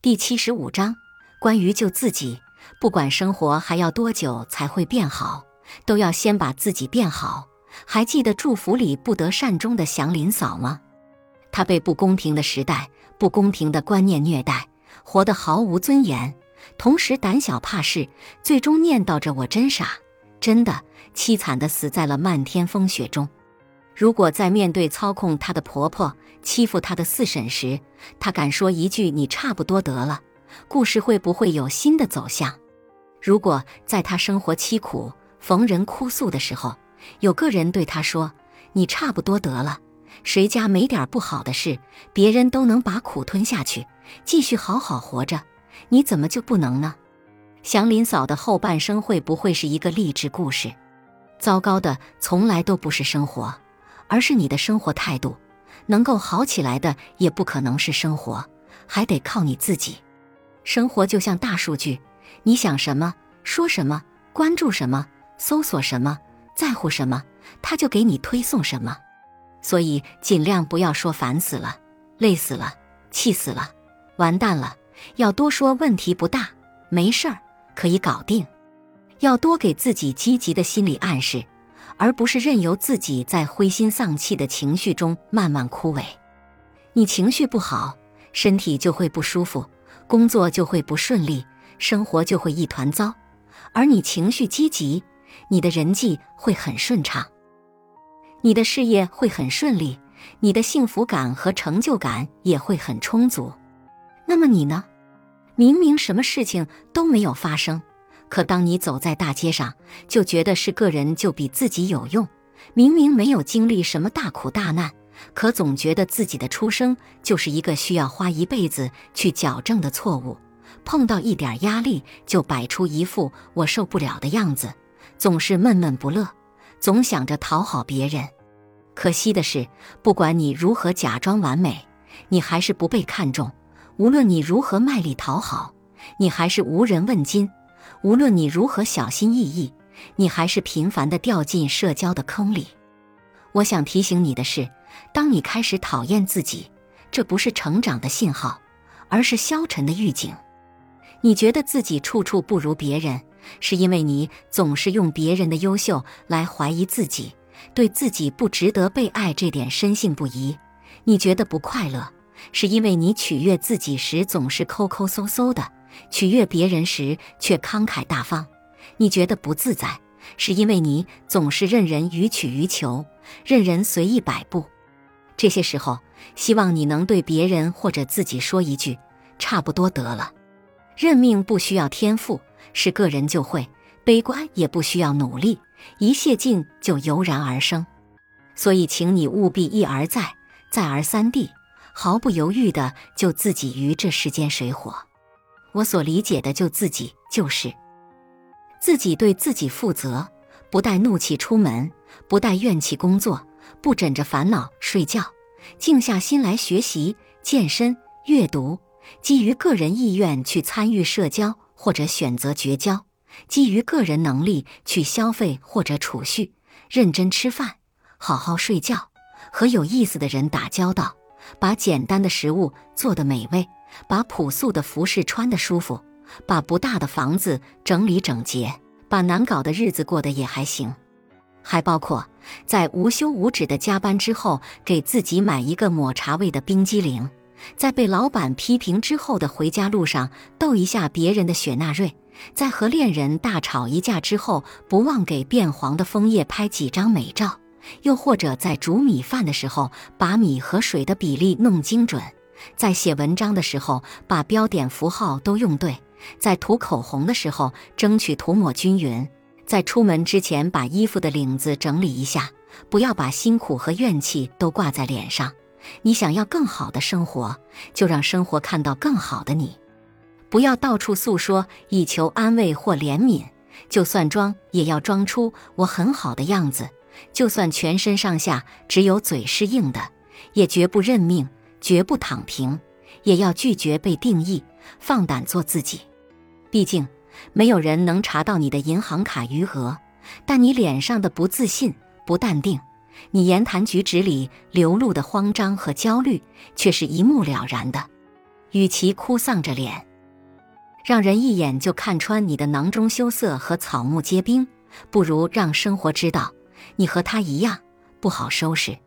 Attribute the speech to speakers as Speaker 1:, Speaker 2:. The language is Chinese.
Speaker 1: 第七十五章，关于救自己，不管生活还要多久才会变好，都要先把自己变好。还记得祝福里不得善终的祥林嫂吗？她被不公平的时代、不公平的观念虐待，活得毫无尊严，同时胆小怕事，最终念叨着“我真傻”，真的凄惨的死在了漫天风雪中。如果在面对操控她的婆婆、欺负她的四婶时，她敢说一句“你差不多得了”，故事会不会有新的走向？如果在她生活凄苦、逢人哭诉的时候，有个人对她说“你差不多得了”，谁家没点不好的事？别人都能把苦吞下去，继续好好活着，你怎么就不能呢？祥林嫂的后半生会不会是一个励志故事？糟糕的从来都不是生活。而是你的生活态度，能够好起来的也不可能是生活，还得靠你自己。生活就像大数据，你想什么，说什么，关注什么，搜索什么，在乎什么，它就给你推送什么。所以尽量不要说烦死了、累死了、气死了、完蛋了，要多说问题不大，没事儿，可以搞定。要多给自己积极的心理暗示。而不是任由自己在灰心丧气的情绪中慢慢枯萎。你情绪不好，身体就会不舒服，工作就会不顺利，生活就会一团糟；而你情绪积极，你的人际会很顺畅，你的事业会很顺利，你的幸福感和成就感也会很充足。那么你呢？明明什么事情都没有发生。可当你走在大街上，就觉得是个人就比自己有用。明明没有经历什么大苦大难，可总觉得自己的出生就是一个需要花一辈子去矫正的错误。碰到一点压力，就摆出一副我受不了的样子，总是闷闷不乐，总想着讨好别人。可惜的是，不管你如何假装完美，你还是不被看重；无论你如何卖力讨好，你还是无人问津。无论你如何小心翼翼，你还是频繁地掉进社交的坑里。我想提醒你的是，当你开始讨厌自己，这不是成长的信号，而是消沉的预警。你觉得自己处处不如别人，是因为你总是用别人的优秀来怀疑自己，对自己不值得被爱这点深信不疑。你觉得不快乐，是因为你取悦自己时总是抠抠搜搜的。取悦别人时却慷慨大方，你觉得不自在，是因为你总是任人予取予求，任人随意摆布。这些时候，希望你能对别人或者自己说一句：“差不多得了。”认命不需要天赋，是个人就会；悲观也不需要努力，一泄劲就油然而生。所以，请你务必一而再，再而三地，毫不犹豫地救自己于这世间水火。我所理解的救自己，就是自己对自己负责，不带怒气出门，不带怨气工作，不枕着烦恼睡觉，静下心来学习、健身、阅读，基于个人意愿去参与社交或者选择绝交，基于个人能力去消费或者储蓄，认真吃饭，好好睡觉，和有意思的人打交道，把简单的食物做得美味。把朴素的服饰穿得舒服，把不大的房子整理整洁，把难搞的日子过得也还行，还包括在无休无止的加班之后，给自己买一个抹茶味的冰激凌，在被老板批评之后的回家路上逗一下别人的雪纳瑞，在和恋人大吵一架之后，不忘给变黄的枫叶拍几张美照，又或者在煮米饭的时候，把米和水的比例弄精准。在写文章的时候，把标点符号都用对；在涂口红的时候，争取涂抹均匀；在出门之前，把衣服的领子整理一下，不要把辛苦和怨气都挂在脸上。你想要更好的生活，就让生活看到更好的你。不要到处诉说，以求安慰或怜悯。就算装，也要装出我很好的样子；就算全身上下只有嘴是硬的，也绝不认命。绝不躺平，也要拒绝被定义，放胆做自己。毕竟，没有人能查到你的银行卡余额，但你脸上的不自信、不淡定，你言谈举止里流露的慌张和焦虑，却是一目了然的。与其哭丧着脸，让人一眼就看穿你的囊中羞涩和草木皆兵，不如让生活知道你和他一样不好收拾。